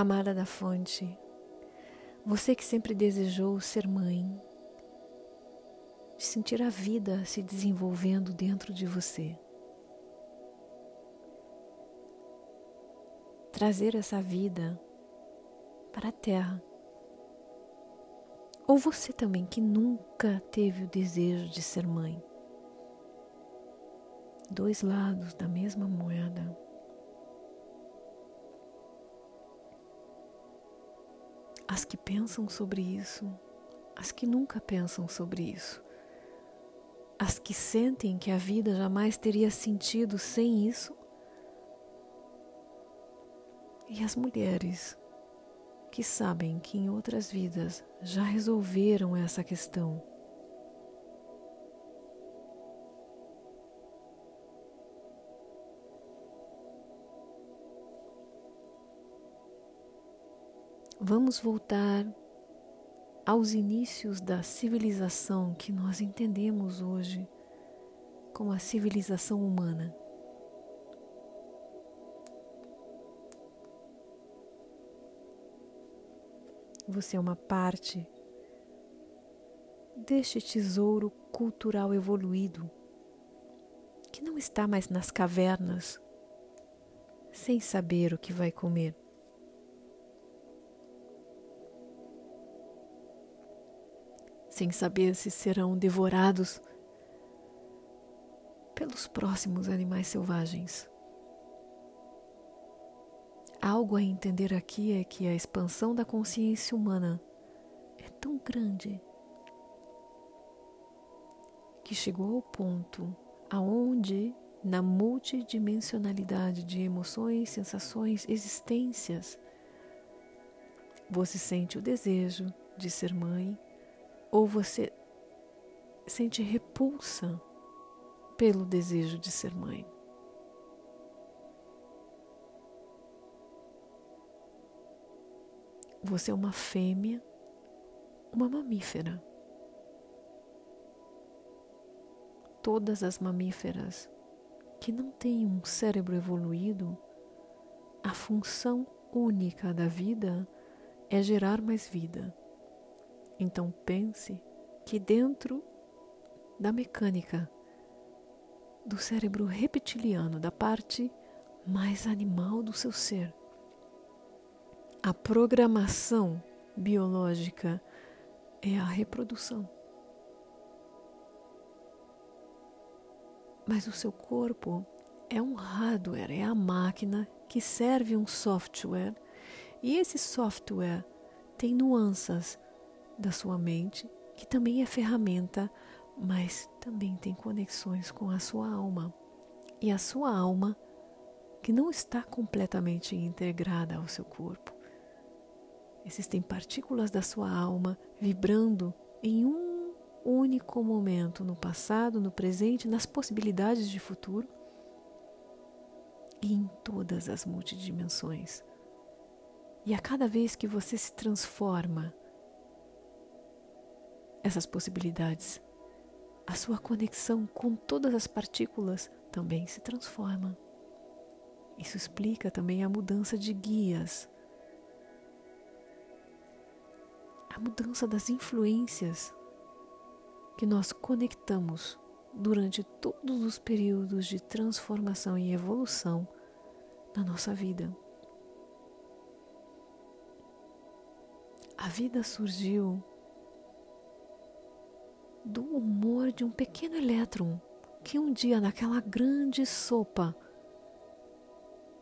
Amada da fonte, você que sempre desejou ser mãe, sentir a vida se desenvolvendo dentro de você. Trazer essa vida para a terra. Ou você também que nunca teve o desejo de ser mãe. Dois lados da mesma moeda. As que pensam sobre isso, as que nunca pensam sobre isso as que sentem que a vida jamais teria sentido sem isso, e as mulheres que sabem que em outras vidas já resolveram essa questão. Vamos voltar aos inícios da civilização que nós entendemos hoje como a civilização humana. Você é uma parte deste tesouro cultural evoluído que não está mais nas cavernas sem saber o que vai comer. Sem saber se serão devorados pelos próximos animais selvagens. Algo a entender aqui é que a expansão da consciência humana é tão grande que chegou ao ponto aonde na multidimensionalidade de emoções, sensações, existências, você sente o desejo de ser mãe, ou você sente repulsa pelo desejo de ser mãe. Você é uma fêmea, uma mamífera. Todas as mamíferas que não têm um cérebro evoluído, a função única da vida é gerar mais vida. Então pense que dentro da mecânica do cérebro reptiliano, da parte mais animal do seu ser, a programação biológica é a reprodução. Mas o seu corpo é um hardware, é a máquina que serve um software, e esse software tem nuances da sua mente, que também é ferramenta, mas também tem conexões com a sua alma. E a sua alma, que não está completamente integrada ao seu corpo. Existem partículas da sua alma vibrando em um único momento, no passado, no presente, nas possibilidades de futuro e em todas as multidimensões. E a cada vez que você se transforma essas possibilidades, a sua conexão com todas as partículas também se transforma. Isso explica também a mudança de guias, a mudança das influências que nós conectamos durante todos os períodos de transformação e evolução na nossa vida. A vida surgiu do humor de um pequeno elétron que um dia, naquela grande sopa,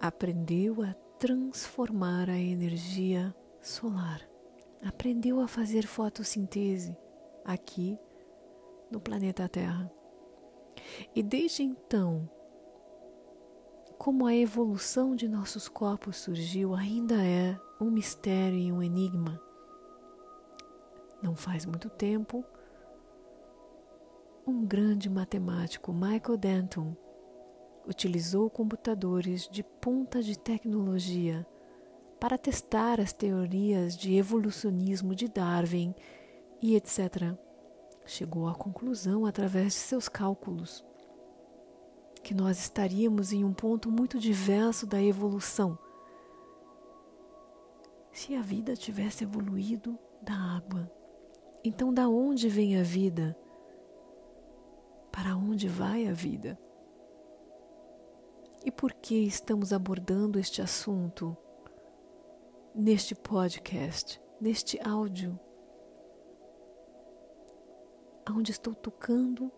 aprendeu a transformar a energia solar, aprendeu a fazer fotossíntese aqui no planeta Terra. E desde então, como a evolução de nossos corpos surgiu, ainda é um mistério e um enigma. Não faz muito tempo, um grande matemático, Michael Denton, utilizou computadores de ponta de tecnologia para testar as teorias de evolucionismo de Darwin e etc. Chegou à conclusão, através de seus cálculos, que nós estaríamos em um ponto muito diverso da evolução. se a vida tivesse evoluído da água. Então, da onde vem a vida? Para onde vai a vida? E por que estamos abordando este assunto neste podcast, neste áudio, onde estou tocando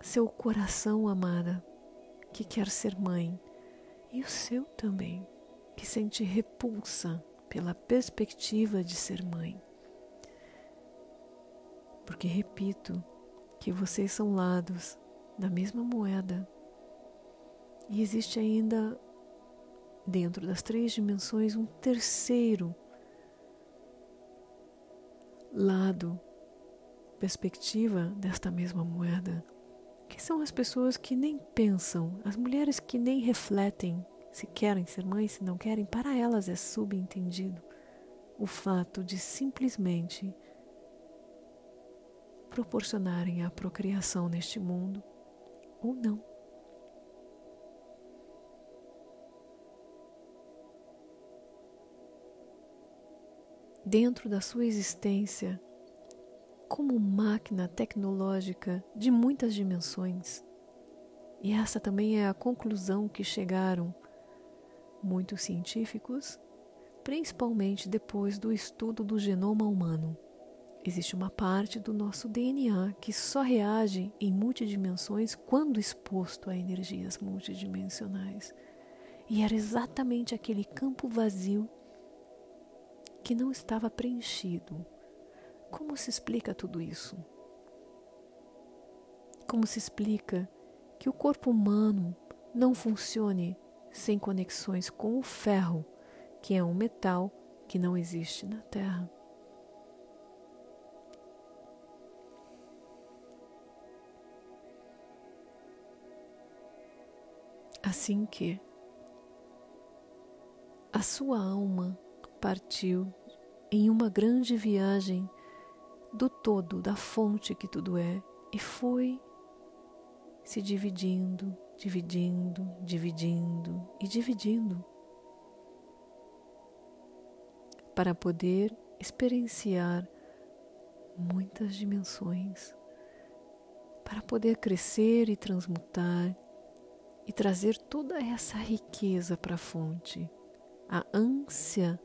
seu coração, amada, que quer ser mãe, e o seu também, que sente repulsa pela perspectiva de ser mãe. Porque, repito, que vocês são lados da mesma moeda. E existe ainda, dentro das três dimensões, um terceiro lado, perspectiva desta mesma moeda que são as pessoas que nem pensam, as mulheres que nem refletem se querem ser mães, se não querem, para elas é subentendido o fato de simplesmente proporcionarem a procriação neste mundo ou não. Dentro da sua existência, como máquina tecnológica de muitas dimensões. E essa também é a conclusão que chegaram muitos científicos, principalmente depois do estudo do genoma humano. Existe uma parte do nosso DNA que só reage em multidimensões quando exposto a energias multidimensionais. E era exatamente aquele campo vazio que não estava preenchido como se explica tudo isso? Como se explica que o corpo humano não funcione sem conexões com o ferro, que é um metal que não existe na Terra? Assim que a sua alma partiu em uma grande viagem do todo, da fonte que tudo é, e foi se dividindo, dividindo, dividindo e dividindo para poder experienciar muitas dimensões, para poder crescer e transmutar e trazer toda essa riqueza para a fonte, a ânsia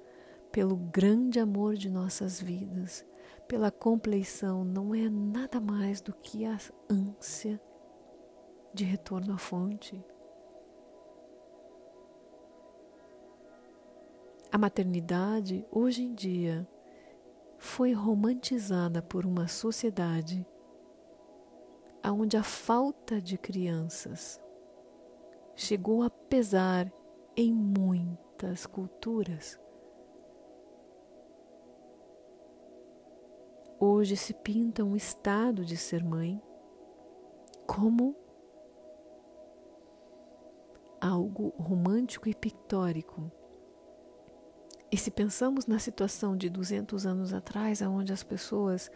pelo grande amor de nossas vidas pela compleição não é nada mais do que a ânsia de retorno à fonte. A maternidade, hoje em dia, foi romantizada por uma sociedade onde a falta de crianças chegou a pesar em muitas culturas. Hoje se pinta um estado de ser mãe como algo romântico e pictórico. E se pensamos na situação de 200 anos atrás, onde as pessoas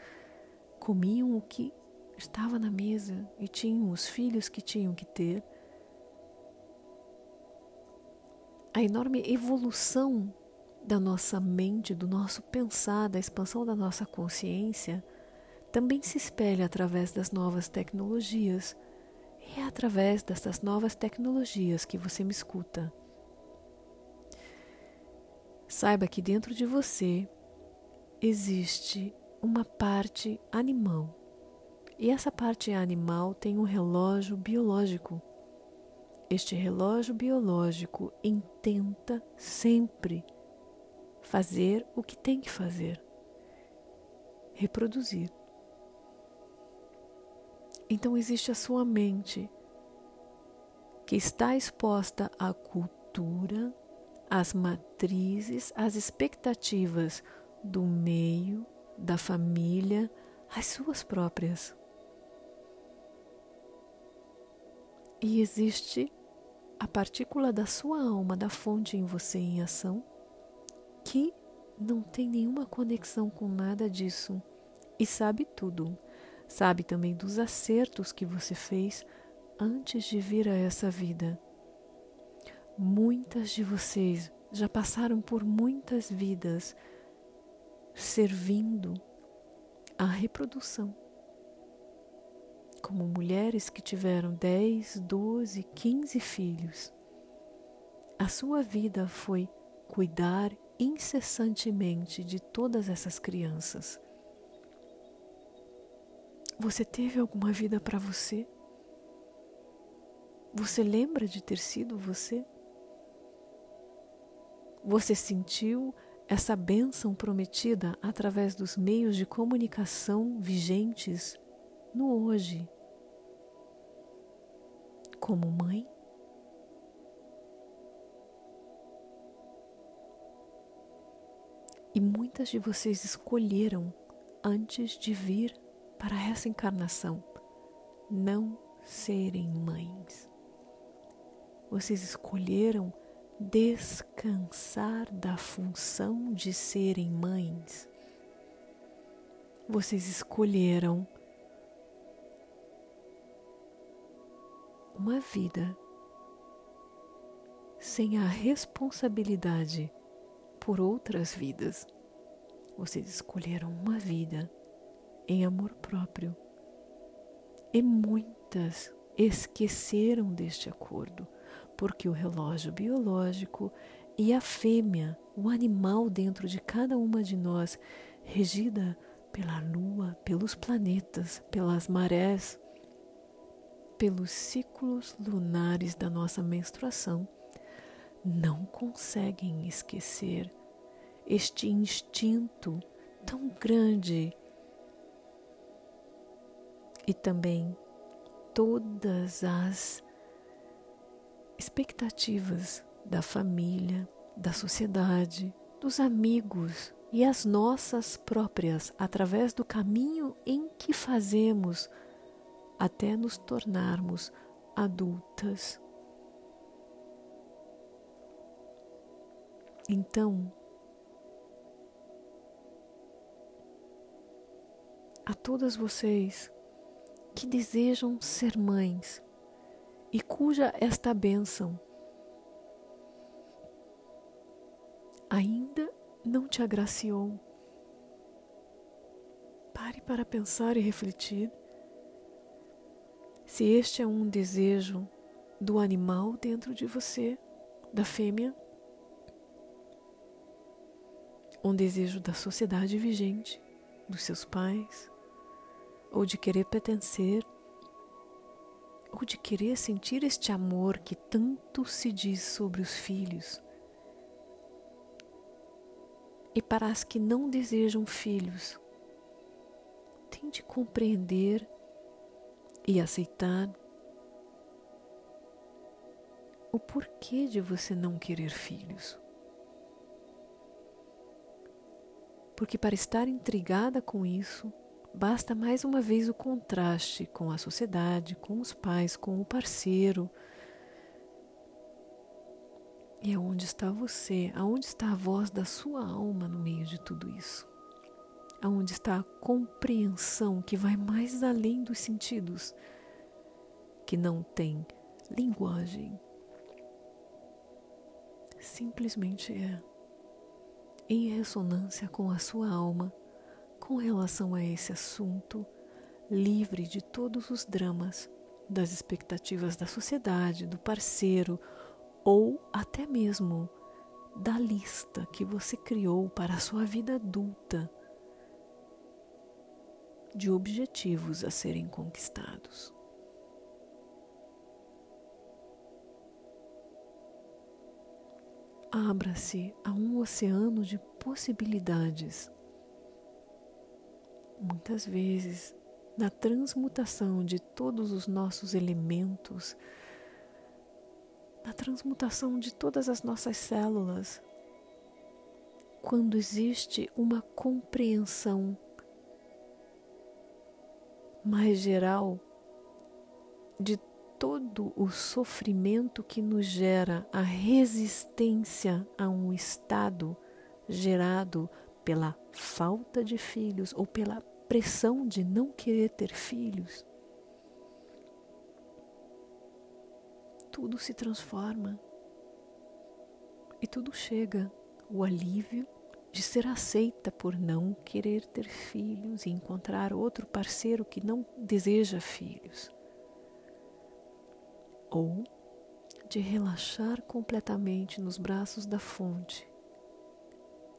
comiam o que estava na mesa e tinham os filhos que tinham que ter, a enorme evolução da nossa mente, do nosso pensar, da expansão da nossa consciência, também se espelha através das novas tecnologias. E é através dessas novas tecnologias que você me escuta. Saiba que dentro de você existe uma parte animal. E essa parte animal tem um relógio biológico. Este relógio biológico intenta sempre fazer o que tem que fazer, reproduzir. Então existe a sua mente que está exposta à cultura, às matrizes, às expectativas do meio, da família, às suas próprias. E existe a partícula da sua alma, da fonte em você em ação, que não tem nenhuma conexão com nada disso e sabe tudo. Sabe também dos acertos que você fez antes de vir a essa vida. Muitas de vocês já passaram por muitas vidas servindo a reprodução. Como mulheres que tiveram 10, 12, 15 filhos. A sua vida foi cuidar incessantemente de todas essas crianças. Você teve alguma vida para você? Você lembra de ter sido você? Você sentiu essa bênção prometida através dos meios de comunicação vigentes no hoje? Como mãe? E muitas de vocês escolheram, antes de vir para essa encarnação, não serem mães. Vocês escolheram descansar da função de serem mães. Vocês escolheram uma vida sem a responsabilidade por outras vidas. Vocês escolheram uma vida em amor próprio. E muitas esqueceram deste acordo, porque o relógio biológico e a fêmea, o animal dentro de cada uma de nós, regida pela lua, pelos planetas, pelas marés, pelos ciclos lunares da nossa menstruação, não conseguem esquecer este instinto tão grande e também todas as expectativas da família, da sociedade, dos amigos e as nossas próprias através do caminho em que fazemos até nos tornarmos adultas. Então, a todas vocês que desejam ser mães e cuja esta bênção ainda não te agraciou, pare para pensar e refletir se este é um desejo do animal dentro de você, da fêmea um desejo da sociedade vigente, dos seus pais, ou de querer pertencer, ou de querer sentir este amor que tanto se diz sobre os filhos. E para as que não desejam filhos, tente compreender e aceitar o porquê de você não querer filhos. porque para estar intrigada com isso, basta mais uma vez o contraste com a sociedade, com os pais, com o parceiro. E aonde está você? Aonde está a voz da sua alma no meio de tudo isso? Aonde está a compreensão que vai mais além dos sentidos, que não tem linguagem? Simplesmente é em ressonância com a sua alma com relação a esse assunto, livre de todos os dramas, das expectativas da sociedade, do parceiro ou até mesmo da lista que você criou para a sua vida adulta de objetivos a serem conquistados. abra-se a um oceano de possibilidades. Muitas vezes, na transmutação de todos os nossos elementos, na transmutação de todas as nossas células, quando existe uma compreensão mais geral de todo o sofrimento que nos gera a resistência a um estado gerado pela falta de filhos ou pela pressão de não querer ter filhos, tudo se transforma. E tudo chega, o alívio de ser aceita por não querer ter filhos e encontrar outro parceiro que não deseja filhos. Ou de relaxar completamente nos braços da fonte,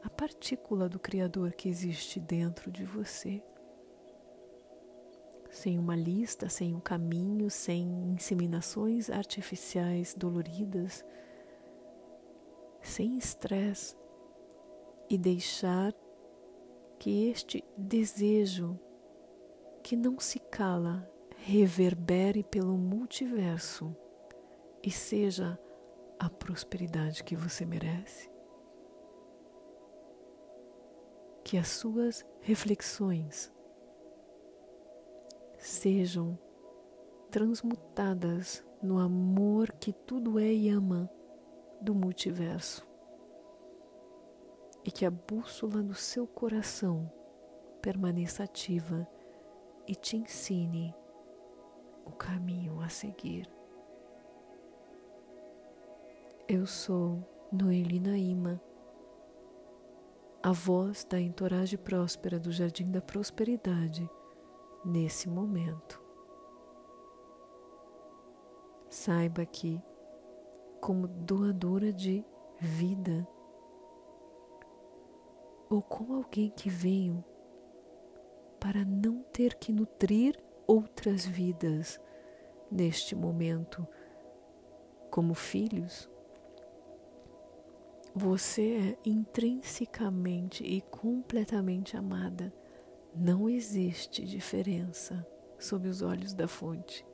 a partícula do Criador que existe dentro de você. Sem uma lista, sem um caminho, sem inseminações artificiais doloridas, sem estresse, e deixar que este desejo que não se cala reverbere pelo multiverso e seja a prosperidade que você merece. Que as suas reflexões sejam transmutadas no amor que tudo é e ama do multiverso. E que a bússola do seu coração permaneça ativa e te ensine o caminho a seguir. Eu sou Noeli Naima, a voz da entourage próspera do Jardim da Prosperidade nesse momento. Saiba que, como doadora de vida, ou como alguém que veio para não ter que nutrir outras vidas neste momento, como filhos, você é intrinsecamente e completamente amada. Não existe diferença sob os olhos da fonte.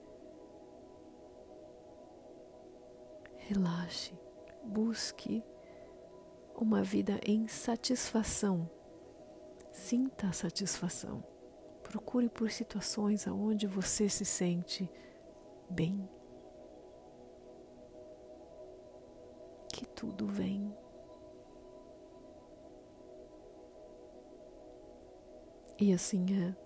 Relaxe, busque uma vida em satisfação. Sinta a satisfação. Procure por situações aonde você se sente bem. Que tudo vem E assim é.